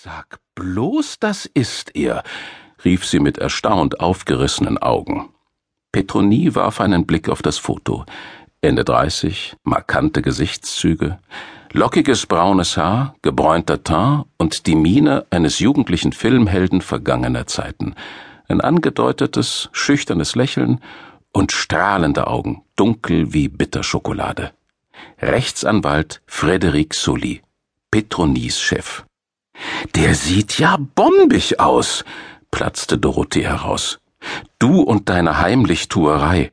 Sag bloß, das ist er, rief sie mit erstaunt aufgerissenen Augen. Petronie warf einen Blick auf das Foto. Ende dreißig, markante Gesichtszüge, lockiges braunes Haar, gebräunter Teint und die Miene eines jugendlichen Filmhelden vergangener Zeiten. Ein angedeutetes, schüchternes Lächeln und strahlende Augen, dunkel wie Bitterschokolade. Rechtsanwalt Frédéric Sully, Petronies Chef. Der sieht ja bombig aus, platzte Dorothee heraus. Du und deine Heimlichtuerei.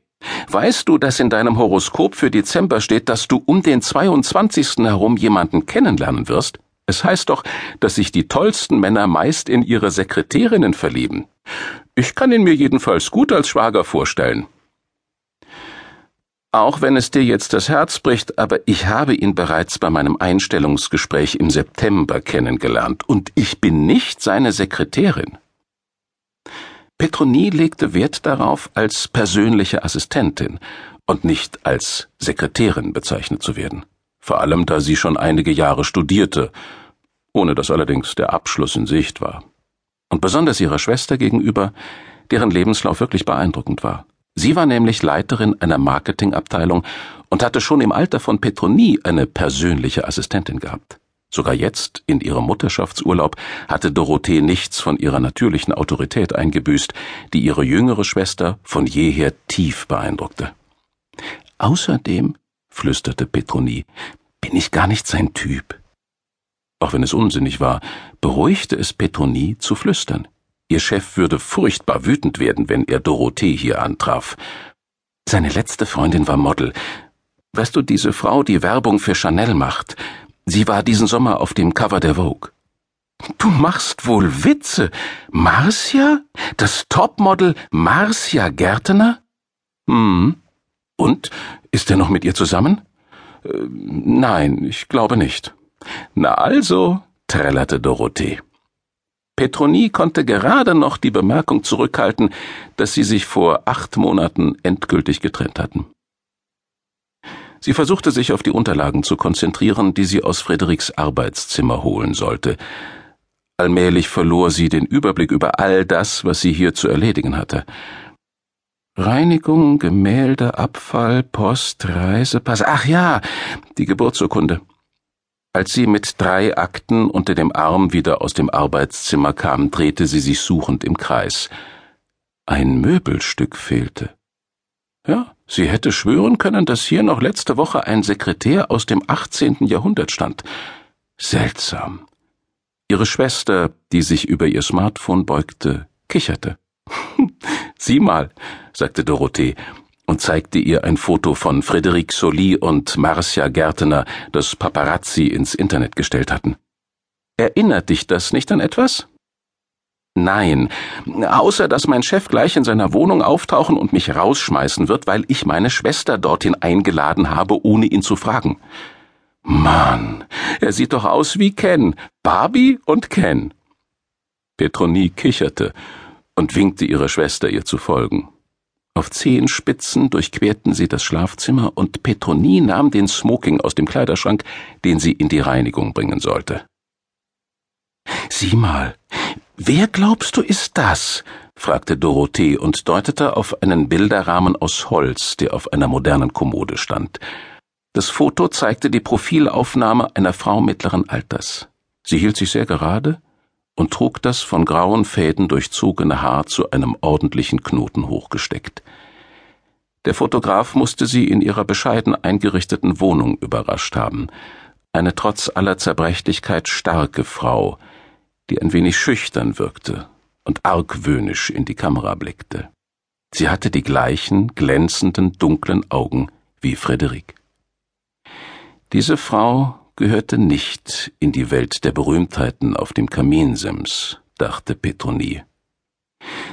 Weißt du, dass in deinem Horoskop für Dezember steht, dass du um den 22. herum jemanden kennenlernen wirst? Es heißt doch, dass sich die tollsten Männer meist in ihre Sekretärinnen verlieben. Ich kann ihn mir jedenfalls gut als Schwager vorstellen. Auch wenn es dir jetzt das Herz bricht, aber ich habe ihn bereits bei meinem Einstellungsgespräch im September kennengelernt, und ich bin nicht seine Sekretärin. Petronie legte Wert darauf, als persönliche Assistentin und nicht als Sekretärin bezeichnet zu werden, vor allem da sie schon einige Jahre studierte, ohne dass allerdings der Abschluss in Sicht war. Und besonders ihrer Schwester gegenüber, deren Lebenslauf wirklich beeindruckend war. Sie war nämlich Leiterin einer Marketingabteilung und hatte schon im Alter von Petronie eine persönliche Assistentin gehabt. Sogar jetzt, in ihrem Mutterschaftsurlaub, hatte Dorothee nichts von ihrer natürlichen Autorität eingebüßt, die ihre jüngere Schwester von jeher tief beeindruckte. Außerdem, flüsterte Petronie, bin ich gar nicht sein Typ. Auch wenn es unsinnig war, beruhigte es Petronie zu flüstern. Ihr Chef würde furchtbar wütend werden, wenn er Dorothee hier antraf. Seine letzte Freundin war Model. Weißt du, diese Frau, die Werbung für Chanel macht, sie war diesen Sommer auf dem Cover der Vogue. Du machst wohl Witze. Marcia? Das Topmodel Marcia Gärtner? Hm. Und? Ist er noch mit ihr zusammen? Äh, nein, ich glaube nicht. Na also, trällerte Dorothee. Petronie konnte gerade noch die Bemerkung zurückhalten, dass sie sich vor acht Monaten endgültig getrennt hatten. Sie versuchte sich auf die Unterlagen zu konzentrieren, die sie aus Frederiks Arbeitszimmer holen sollte. Allmählich verlor sie den Überblick über all das, was sie hier zu erledigen hatte. Reinigung, Gemälde, Abfall, Post, Reisepass. Ach ja, die Geburtsurkunde. Als sie mit drei Akten unter dem Arm wieder aus dem Arbeitszimmer kam, drehte sie sich suchend im Kreis. Ein Möbelstück fehlte. Ja, sie hätte schwören können, dass hier noch letzte Woche ein Sekretär aus dem 18. Jahrhundert stand. Seltsam. Ihre Schwester, die sich über ihr Smartphone beugte, kicherte. Sieh mal, sagte Dorothee und zeigte ihr ein Foto von Frédéric Soli und Marcia Gärtner, das Paparazzi ins Internet gestellt hatten. Erinnert dich das nicht an etwas? Nein, außer dass mein Chef gleich in seiner Wohnung auftauchen und mich rausschmeißen wird, weil ich meine Schwester dorthin eingeladen habe, ohne ihn zu fragen. Mann, er sieht doch aus wie Ken, Barbie und Ken. Petronie kicherte und winkte ihrer Schwester, ihr zu folgen. Auf Zehenspitzen durchquerten sie das Schlafzimmer und Petronie nahm den Smoking aus dem Kleiderschrank, den sie in die Reinigung bringen sollte. Sieh mal, wer glaubst du ist das? fragte Dorothee und deutete auf einen Bilderrahmen aus Holz, der auf einer modernen Kommode stand. Das Foto zeigte die Profilaufnahme einer Frau mittleren Alters. Sie hielt sich sehr gerade und trug das von grauen Fäden durchzogene Haar zu einem ordentlichen Knoten hochgesteckt. Der Fotograf musste sie in ihrer bescheiden eingerichteten Wohnung überrascht haben. Eine trotz aller Zerbrechlichkeit starke Frau, die ein wenig schüchtern wirkte und argwöhnisch in die Kamera blickte. Sie hatte die gleichen glänzenden dunklen Augen wie Frederik. Diese Frau gehörte nicht in die Welt der Berühmtheiten auf dem Kaminsims, dachte Petronie.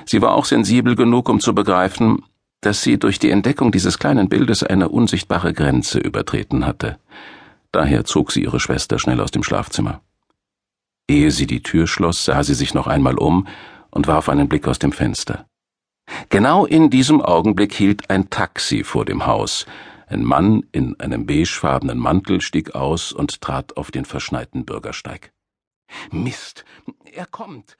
Sie war auch sensibel genug, um zu begreifen, dass sie durch die Entdeckung dieses kleinen Bildes eine unsichtbare Grenze übertreten hatte. Daher zog sie ihre Schwester schnell aus dem Schlafzimmer. Ehe sie die Tür schloss, sah sie sich noch einmal um und warf einen Blick aus dem Fenster. Genau in diesem Augenblick hielt ein Taxi vor dem Haus. Ein Mann in einem beigefarbenen Mantel stieg aus und trat auf den verschneiten Bürgersteig. Mist, er kommt.